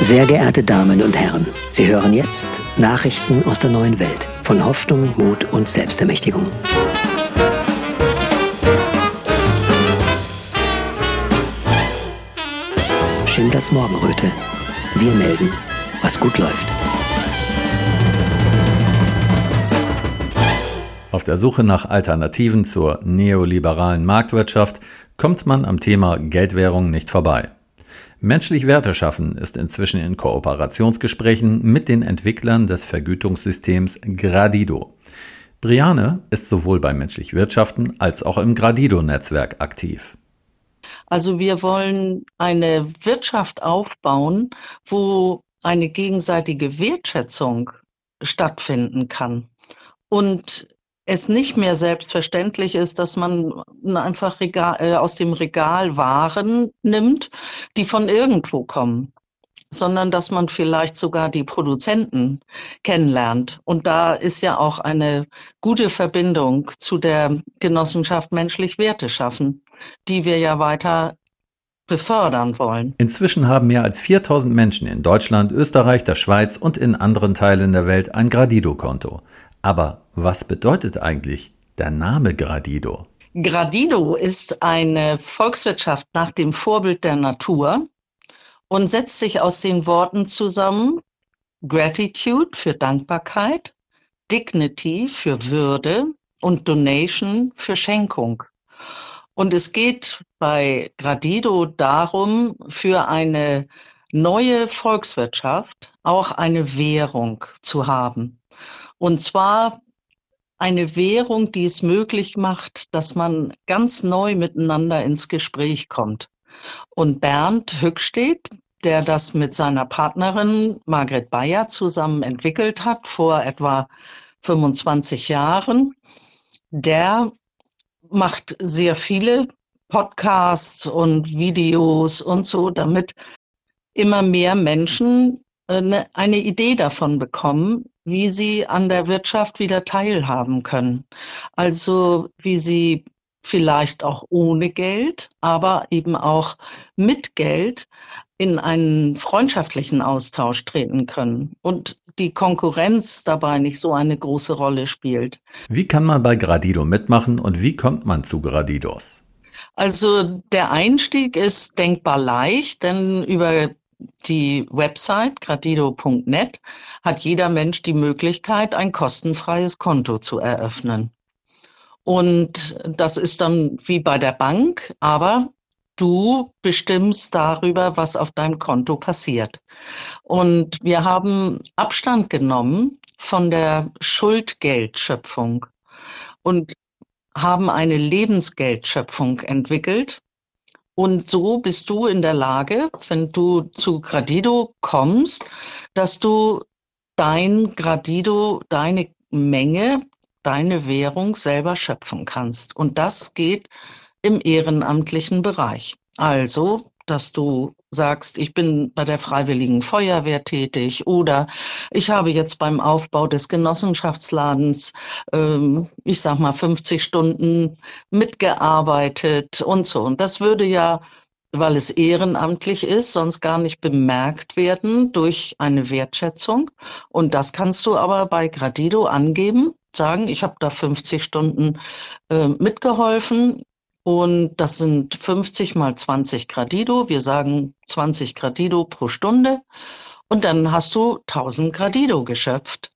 Sehr geehrte Damen und Herren, Sie hören jetzt Nachrichten aus der neuen Welt von Hoffnung, Mut und Selbstermächtigung. Schindlers Morgenröte. Wir melden, was gut läuft. Auf der Suche nach Alternativen zur neoliberalen Marktwirtschaft kommt man am Thema Geldwährung nicht vorbei. Menschlich Werte schaffen ist inzwischen in Kooperationsgesprächen mit den Entwicklern des Vergütungssystems Gradido. Briane ist sowohl bei Menschlich Wirtschaften als auch im Gradido-Netzwerk aktiv. Also wir wollen eine Wirtschaft aufbauen, wo eine gegenseitige Wertschätzung stattfinden kann. Und es nicht mehr selbstverständlich ist, dass man einfach Regal, äh, aus dem Regal Waren nimmt, die von irgendwo kommen, sondern dass man vielleicht sogar die Produzenten kennenlernt. Und da ist ja auch eine gute Verbindung zu der Genossenschaft menschlich Werte schaffen, die wir ja weiter befördern wollen. Inzwischen haben mehr als 4000 Menschen in Deutschland, Österreich, der Schweiz und in anderen Teilen der Welt ein Gradido-Konto. Aber was bedeutet eigentlich der Name Gradido? Gradido ist eine Volkswirtschaft nach dem Vorbild der Natur und setzt sich aus den Worten zusammen Gratitude für Dankbarkeit, Dignity für Würde und Donation für Schenkung. Und es geht bei Gradido darum, für eine neue Volkswirtschaft auch eine Währung zu haben. Und zwar eine Währung, die es möglich macht, dass man ganz neu miteinander ins Gespräch kommt. Und Bernd Hückstedt, der das mit seiner Partnerin Margret Bayer zusammen entwickelt hat vor etwa 25 Jahren, der macht sehr viele Podcasts und Videos und so, damit immer mehr Menschen äh, eine Idee davon bekommen, wie sie an der Wirtschaft wieder teilhaben können. Also wie sie vielleicht auch ohne Geld, aber eben auch mit Geld in einen freundschaftlichen Austausch treten können und die Konkurrenz dabei nicht so eine große Rolle spielt. Wie kann man bei Gradido mitmachen und wie kommt man zu Gradidos? Also der Einstieg ist denkbar leicht, denn über die Website gradido.net hat jeder Mensch die Möglichkeit, ein kostenfreies Konto zu eröffnen. Und das ist dann wie bei der Bank, aber du bestimmst darüber, was auf deinem Konto passiert. Und wir haben Abstand genommen von der Schuldgeldschöpfung und haben eine Lebensgeldschöpfung entwickelt, und so bist du in der Lage, wenn du zu Gradido kommst, dass du dein Gradido, deine Menge, deine Währung selber schöpfen kannst. Und das geht im ehrenamtlichen Bereich. Also dass du sagst, ich bin bei der Freiwilligen Feuerwehr tätig oder ich habe jetzt beim Aufbau des Genossenschaftsladens, ähm, ich sag mal, 50 Stunden mitgearbeitet und so. Und das würde ja, weil es ehrenamtlich ist, sonst gar nicht bemerkt werden durch eine Wertschätzung. Und das kannst du aber bei Gradido angeben, sagen, ich habe da 50 Stunden äh, mitgeholfen, und das sind 50 mal 20 Gradido. Wir sagen 20 Gradido pro Stunde. Und dann hast du 1000 Gradido geschöpft.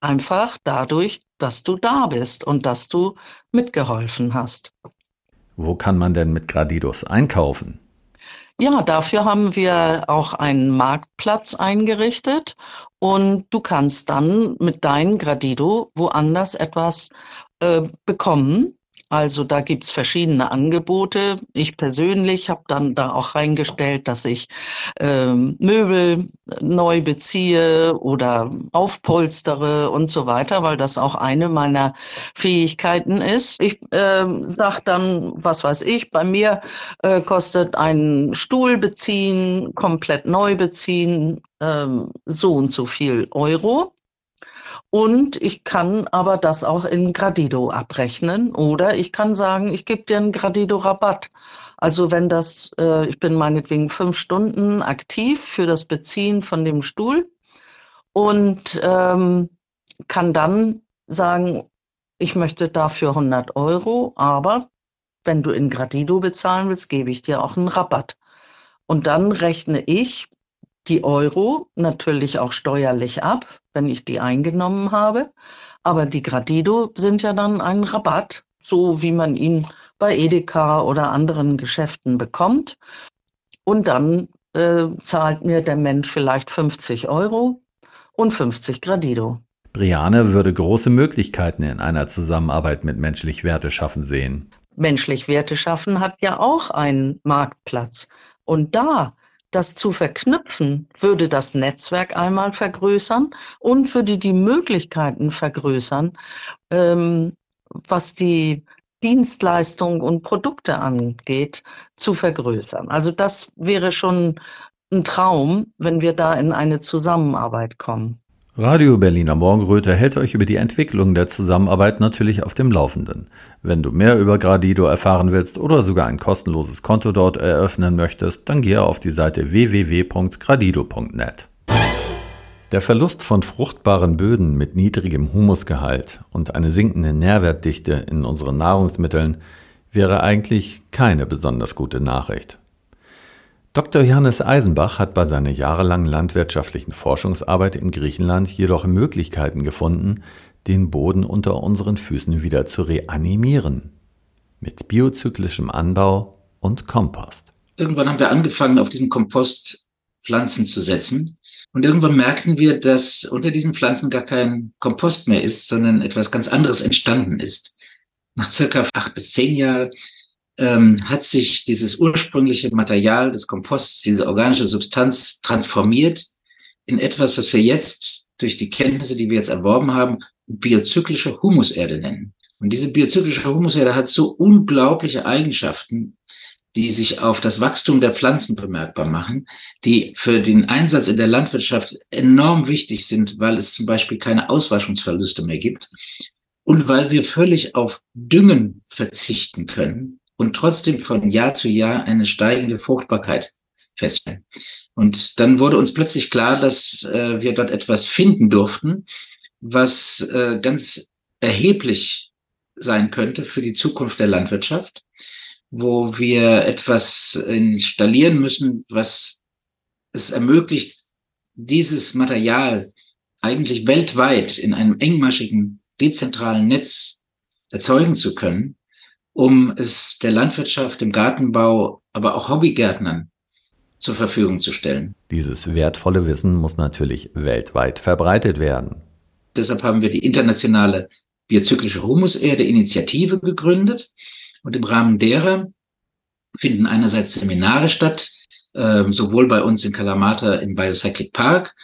Einfach dadurch, dass du da bist und dass du mitgeholfen hast. Wo kann man denn mit Gradidos einkaufen? Ja, dafür haben wir auch einen Marktplatz eingerichtet und du kannst dann mit deinem Gradido woanders etwas äh, bekommen also da gibt's verschiedene Angebote. Ich persönlich habe dann da auch reingestellt, dass ich ähm, Möbel neu beziehe oder aufpolstere und so weiter, weil das auch eine meiner Fähigkeiten ist. Ich äh, sage dann, was weiß ich, bei mir äh, kostet ein Stuhl beziehen, komplett neu beziehen, äh, so und so viel Euro. Und ich kann aber das auch in Gradido abrechnen. Oder ich kann sagen, ich gebe dir einen Gradido-Rabatt. Also wenn das, äh, ich bin meinetwegen fünf Stunden aktiv für das Beziehen von dem Stuhl und ähm, kann dann sagen, ich möchte dafür 100 Euro, aber wenn du in Gradido bezahlen willst, gebe ich dir auch einen Rabatt. Und dann rechne ich die Euro natürlich auch steuerlich ab, wenn ich die eingenommen habe. Aber die Gradido sind ja dann ein Rabatt, so wie man ihn bei Edeka oder anderen Geschäften bekommt. Und dann äh, zahlt mir der Mensch vielleicht 50 Euro und 50 Gradido. Briane würde große Möglichkeiten in einer Zusammenarbeit mit menschlich Werte schaffen sehen. Menschlich Werte schaffen hat ja auch einen Marktplatz. Und da das zu verknüpfen, würde das Netzwerk einmal vergrößern und würde die Möglichkeiten vergrößern, ähm, was die Dienstleistungen und Produkte angeht, zu vergrößern. Also das wäre schon ein Traum, wenn wir da in eine Zusammenarbeit kommen. Radio Berliner Morgenröte hält euch über die Entwicklung der Zusammenarbeit natürlich auf dem Laufenden. Wenn du mehr über Gradido erfahren willst oder sogar ein kostenloses Konto dort eröffnen möchtest, dann gehe auf die Seite www.gradido.net. Der Verlust von fruchtbaren Böden mit niedrigem Humusgehalt und eine sinkende Nährwertdichte in unseren Nahrungsmitteln wäre eigentlich keine besonders gute Nachricht. Dr. Johannes Eisenbach hat bei seiner jahrelangen landwirtschaftlichen Forschungsarbeit in Griechenland jedoch Möglichkeiten gefunden, den Boden unter unseren Füßen wieder zu reanimieren. Mit biozyklischem Anbau und Kompost. Irgendwann haben wir angefangen, auf diesen Kompost Pflanzen zu setzen. Und irgendwann merkten wir, dass unter diesen Pflanzen gar kein Kompost mehr ist, sondern etwas ganz anderes entstanden ist. Nach circa acht bis zehn Jahren ähm, hat sich dieses ursprüngliche Material des Komposts, diese organische Substanz transformiert in etwas, was wir jetzt durch die Kenntnisse, die wir jetzt erworben haben, biozyklische Humuserde nennen. Und diese biozyklische Humuserde hat so unglaubliche Eigenschaften, die sich auf das Wachstum der Pflanzen bemerkbar machen, die für den Einsatz in der Landwirtschaft enorm wichtig sind, weil es zum Beispiel keine Auswaschungsverluste mehr gibt und weil wir völlig auf Düngen verzichten können, und trotzdem von Jahr zu Jahr eine steigende Fruchtbarkeit feststellen. Und dann wurde uns plötzlich klar, dass äh, wir dort etwas finden durften, was äh, ganz erheblich sein könnte für die Zukunft der Landwirtschaft, wo wir etwas installieren müssen, was es ermöglicht, dieses Material eigentlich weltweit in einem engmaschigen, dezentralen Netz erzeugen zu können um es der Landwirtschaft, dem Gartenbau, aber auch Hobbygärtnern zur Verfügung zu stellen. Dieses wertvolle Wissen muss natürlich weltweit verbreitet werden. Deshalb haben wir die internationale biozyklische Humuserde-Initiative gegründet und im Rahmen derer finden einerseits Seminare statt, äh, sowohl bei uns in Kalamata im Biocyclic Park,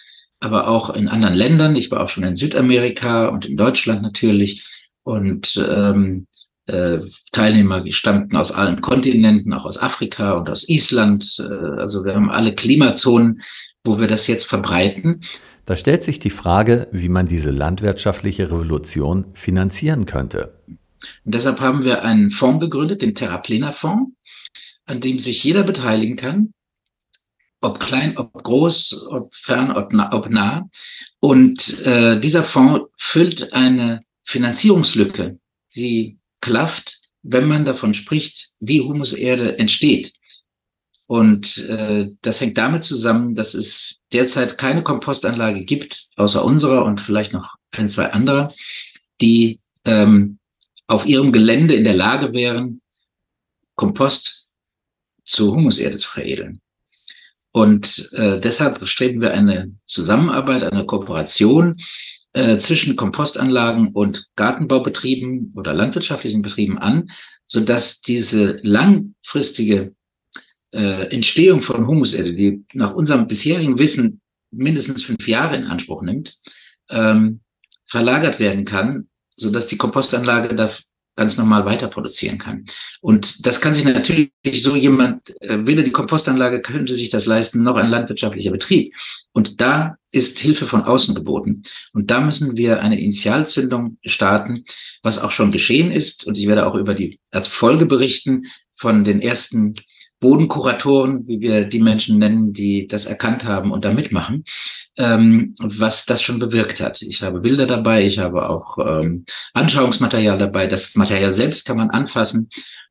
aber auch in anderen Ländern. Ich war auch schon in Südamerika und in Deutschland natürlich. Und ähm, äh, Teilnehmer stammten aus allen Kontinenten, auch aus Afrika und aus Island. Äh, also wir haben alle Klimazonen, wo wir das jetzt verbreiten. Da stellt sich die Frage, wie man diese landwirtschaftliche Revolution finanzieren könnte. Und deshalb haben wir einen Fonds gegründet, den Terraplena Fonds, an dem sich jeder beteiligen kann, ob klein, ob groß, ob fern, ob nah. Ob nah. Und äh, dieser Fonds füllt eine Finanzierungslücke, die klafft, wenn man davon spricht, wie Humuserde entsteht. Und äh, das hängt damit zusammen, dass es derzeit keine Kompostanlage gibt, außer unserer und vielleicht noch ein, zwei andere, die ähm, auf ihrem Gelände in der Lage wären, Kompost zu Humuserde zu veredeln. Und äh, deshalb streben wir eine Zusammenarbeit, eine Kooperation äh, zwischen Kompostanlagen und Gartenbaubetrieben oder landwirtschaftlichen Betrieben an, so dass diese langfristige äh, Entstehung von Humuserde, die nach unserem bisherigen Wissen mindestens fünf Jahre in Anspruch nimmt, ähm, verlagert werden kann, so dass die Kompostanlage da ganz normal weiter produzieren kann. Und das kann sich natürlich so jemand, äh, weder die Kompostanlage könnte sich das leisten, noch ein landwirtschaftlicher Betrieb. Und da ist Hilfe von außen geboten. Und da müssen wir eine Initialzündung starten, was auch schon geschehen ist. Und ich werde auch über die Erfolge berichten von den ersten Bodenkuratoren, wie wir die Menschen nennen, die das erkannt haben und da mitmachen, ähm, was das schon bewirkt hat. Ich habe Bilder dabei, ich habe auch ähm, Anschauungsmaterial dabei. Das Material selbst kann man anfassen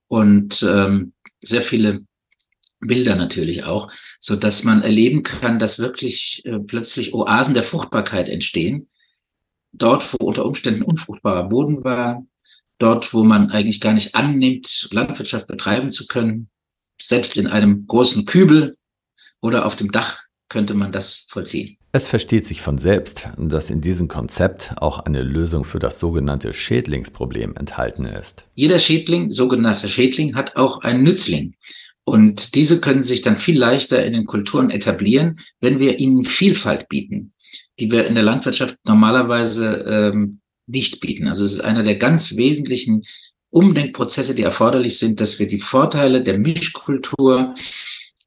und ähm, sehr viele Bilder natürlich auch, so dass man erleben kann, dass wirklich äh, plötzlich Oasen der Fruchtbarkeit entstehen. Dort, wo unter Umständen unfruchtbarer Boden war, dort, wo man eigentlich gar nicht annimmt, Landwirtschaft betreiben zu können, selbst in einem großen Kübel oder auf dem Dach könnte man das vollziehen. Es versteht sich von selbst, dass in diesem Konzept auch eine Lösung für das sogenannte Schädlingsproblem enthalten ist. Jeder Schädling, sogenannter Schädling, hat auch einen Nützling. Und diese können sich dann viel leichter in den Kulturen etablieren, wenn wir ihnen Vielfalt bieten, die wir in der Landwirtschaft normalerweise ähm, nicht bieten. Also es ist einer der ganz wesentlichen Umdenkprozesse, die erforderlich sind, dass wir die Vorteile der Mischkultur,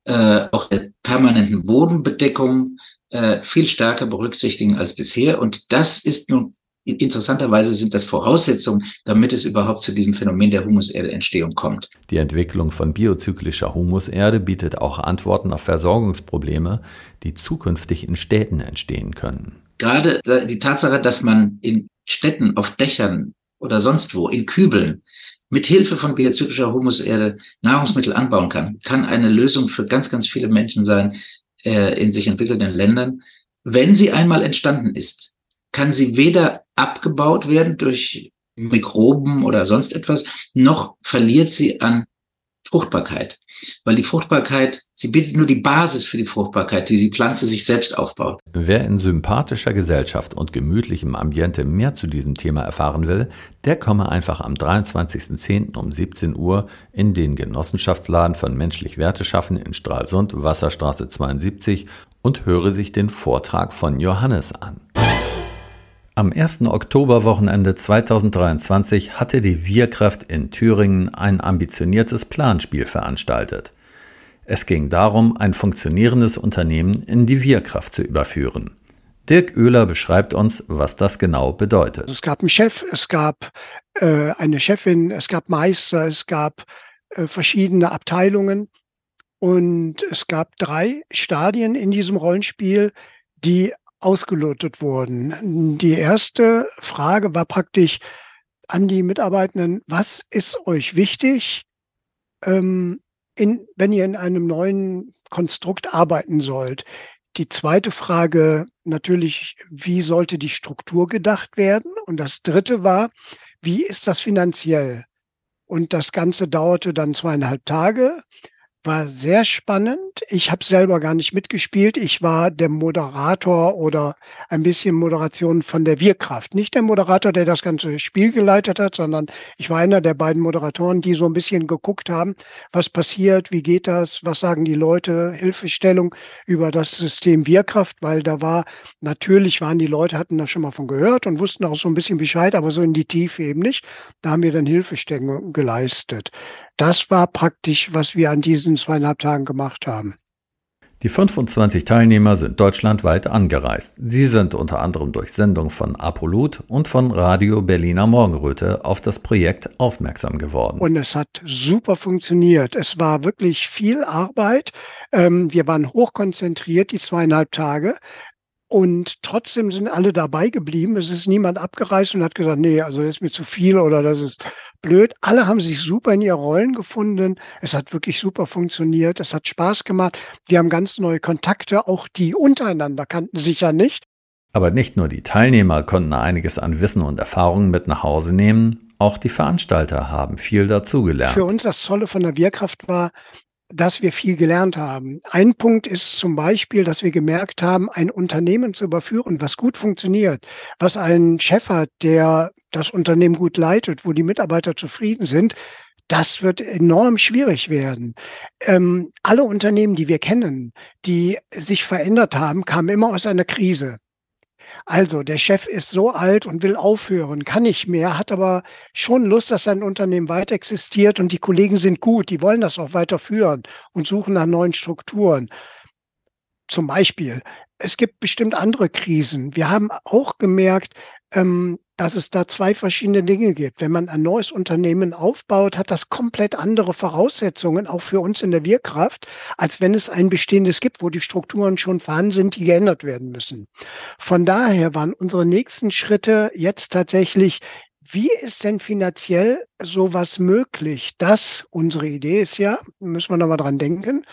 äh, auch der permanenten Bodenbedeckung äh, viel stärker berücksichtigen als bisher. Und das ist nun Interessanterweise sind das Voraussetzungen, damit es überhaupt zu diesem Phänomen der Humuserdeentstehung kommt. Die Entwicklung von biozyklischer Humuserde bietet auch Antworten auf Versorgungsprobleme, die zukünftig in Städten entstehen können. Gerade die Tatsache, dass man in Städten, auf Dächern oder sonst wo, in Kübeln, mit Hilfe von biozyklischer Humuserde Nahrungsmittel anbauen kann, kann eine Lösung für ganz, ganz viele Menschen sein äh, in sich entwickelnden Ländern, wenn sie einmal entstanden ist kann sie weder abgebaut werden durch Mikroben oder sonst etwas, noch verliert sie an Fruchtbarkeit. Weil die Fruchtbarkeit, sie bietet nur die Basis für die Fruchtbarkeit, die die Pflanze sich selbst aufbaut. Wer in sympathischer Gesellschaft und gemütlichem Ambiente mehr zu diesem Thema erfahren will, der komme einfach am 23.10. um 17 Uhr in den Genossenschaftsladen von Menschlich Werte schaffen in Stralsund, Wasserstraße 72 und höre sich den Vortrag von Johannes an. Am 1. Oktoberwochenende 2023 hatte die Wirkraft in Thüringen ein ambitioniertes Planspiel veranstaltet. Es ging darum, ein funktionierendes Unternehmen in die Wirkraft zu überführen. Dirk Oehler beschreibt uns, was das genau bedeutet. Es gab einen Chef, es gab äh, eine Chefin, es gab Meister, es gab äh, verschiedene Abteilungen und es gab drei Stadien in diesem Rollenspiel, die ausgelotet wurden. Die erste Frage war praktisch an die Mitarbeitenden, was ist euch wichtig, ähm, in, wenn ihr in einem neuen Konstrukt arbeiten sollt? Die zweite Frage natürlich, wie sollte die Struktur gedacht werden? Und das dritte war, wie ist das finanziell? Und das Ganze dauerte dann zweieinhalb Tage. War sehr spannend. Ich habe selber gar nicht mitgespielt. Ich war der Moderator oder ein bisschen Moderation von der Wirkraft. Nicht der Moderator, der das ganze Spiel geleitet hat, sondern ich war einer der beiden Moderatoren, die so ein bisschen geguckt haben, was passiert, wie geht das, was sagen die Leute, Hilfestellung über das System Wirkraft, weil da war, natürlich waren die Leute, hatten da schon mal von gehört und wussten auch so ein bisschen Bescheid, aber so in die Tiefe eben nicht. Da haben wir dann Hilfestellung geleistet. Das war praktisch, was wir an diesen zweieinhalb Tagen gemacht haben. Die 25 Teilnehmer sind deutschlandweit angereist. Sie sind unter anderem durch Sendung von Apolut und von Radio Berliner Morgenröte auf das Projekt aufmerksam geworden. Und es hat super funktioniert. Es war wirklich viel Arbeit. Ähm, wir waren hochkonzentriert die zweieinhalb Tage. Und trotzdem sind alle dabei geblieben. Es ist niemand abgereist und hat gesagt, nee, also das ist mir zu viel oder das ist blöd. Alle haben sich super in ihre Rollen gefunden. Es hat wirklich super funktioniert. Es hat Spaß gemacht. Wir haben ganz neue Kontakte. Auch die untereinander kannten sich ja nicht. Aber nicht nur die Teilnehmer konnten einiges an Wissen und Erfahrungen mit nach Hause nehmen. Auch die Veranstalter haben viel dazugelernt. Für uns das Tolle von der Wehrkraft war, dass wir viel gelernt haben. Ein Punkt ist zum Beispiel, dass wir gemerkt haben, ein Unternehmen zu überführen, was gut funktioniert, was einen Chef hat, der das Unternehmen gut leitet, wo die Mitarbeiter zufrieden sind, das wird enorm schwierig werden. Ähm, alle Unternehmen, die wir kennen, die sich verändert haben, kamen immer aus einer Krise. Also der Chef ist so alt und will aufhören, kann nicht mehr, hat aber schon Lust, dass sein Unternehmen weiter existiert und die Kollegen sind gut, die wollen das auch weiterführen und suchen nach neuen Strukturen. Zum Beispiel, es gibt bestimmt andere Krisen. Wir haben auch gemerkt, ähm, dass es da zwei verschiedene Dinge gibt. Wenn man ein neues Unternehmen aufbaut, hat das komplett andere Voraussetzungen, auch für uns in der Wirkraft, als wenn es ein bestehendes gibt, wo die Strukturen schon vorhanden sind, die geändert werden müssen. Von daher waren unsere nächsten Schritte jetzt tatsächlich, wie ist denn finanziell sowas möglich? Das, unsere Idee ist ja, müssen wir nochmal dran denken,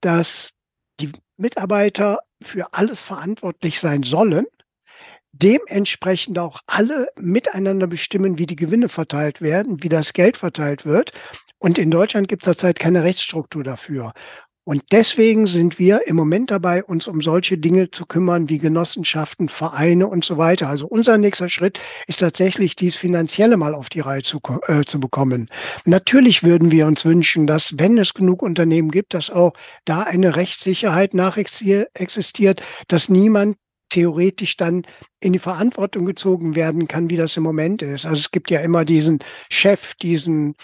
dass die Mitarbeiter für alles verantwortlich sein sollen dementsprechend auch alle miteinander bestimmen, wie die Gewinne verteilt werden, wie das Geld verteilt wird. Und in Deutschland gibt es zurzeit keine Rechtsstruktur dafür. Und deswegen sind wir im Moment dabei, uns um solche Dinge zu kümmern wie Genossenschaften, Vereine und so weiter. Also unser nächster Schritt ist tatsächlich, dies finanzielle mal auf die Reihe zu, äh, zu bekommen. Natürlich würden wir uns wünschen, dass, wenn es genug Unternehmen gibt, dass auch da eine Rechtssicherheit nachexistiert, dass niemand theoretisch dann in die Verantwortung gezogen werden kann, wie das im Moment ist. Also es gibt ja immer diesen Chef, diesen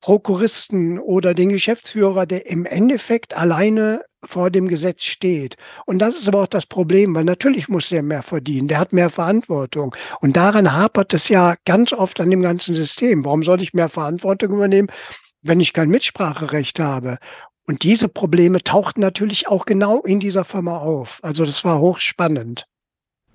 Prokuristen oder den Geschäftsführer, der im Endeffekt alleine vor dem Gesetz steht. Und das ist aber auch das Problem, weil natürlich muss er mehr verdienen, der hat mehr Verantwortung. Und daran hapert es ja ganz oft an dem ganzen System. Warum soll ich mehr Verantwortung übernehmen, wenn ich kein Mitspracherecht habe? Und diese Probleme tauchten natürlich auch genau in dieser Firma auf. Also das war hochspannend.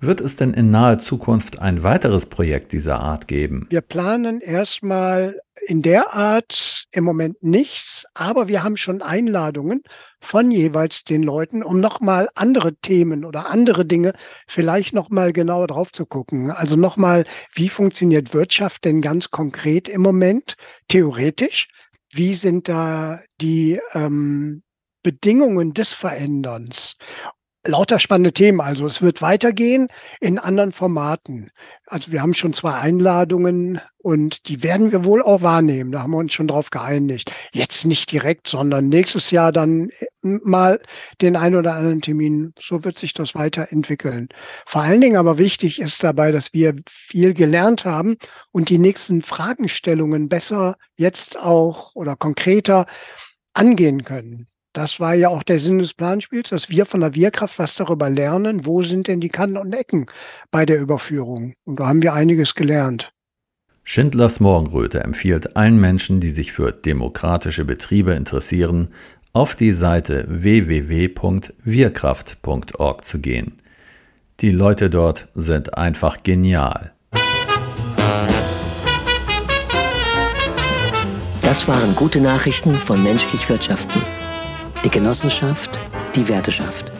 Wird es denn in naher Zukunft ein weiteres Projekt dieser Art geben? Wir planen erstmal in der Art im Moment nichts, aber wir haben schon Einladungen von jeweils den Leuten, um nochmal andere Themen oder andere Dinge vielleicht nochmal genauer drauf zu gucken. Also nochmal, wie funktioniert Wirtschaft denn ganz konkret im Moment, theoretisch? Wie sind da die ähm, Bedingungen des Veränderns? Lauter spannende Themen. Also es wird weitergehen in anderen Formaten. Also wir haben schon zwei Einladungen und die werden wir wohl auch wahrnehmen. Da haben wir uns schon drauf geeinigt. Jetzt nicht direkt, sondern nächstes Jahr dann äh, mal den einen oder anderen Termin. So wird sich das weiterentwickeln. Vor allen Dingen aber wichtig ist dabei, dass wir viel gelernt haben und die nächsten Fragestellungen besser jetzt auch oder konkreter angehen können. Das war ja auch der Sinn des Planspiels, dass wir von der Wirkraft was darüber lernen, wo sind denn die Kanten und Ecken bei der Überführung. Und da haben wir einiges gelernt. Schindlers Morgenröte empfiehlt allen Menschen, die sich für demokratische Betriebe interessieren, auf die Seite www.wirkraft.org zu gehen. Die Leute dort sind einfach genial. Das waren gute Nachrichten von menschlich Wirtschaften die Genossenschaft, die Werteschaft.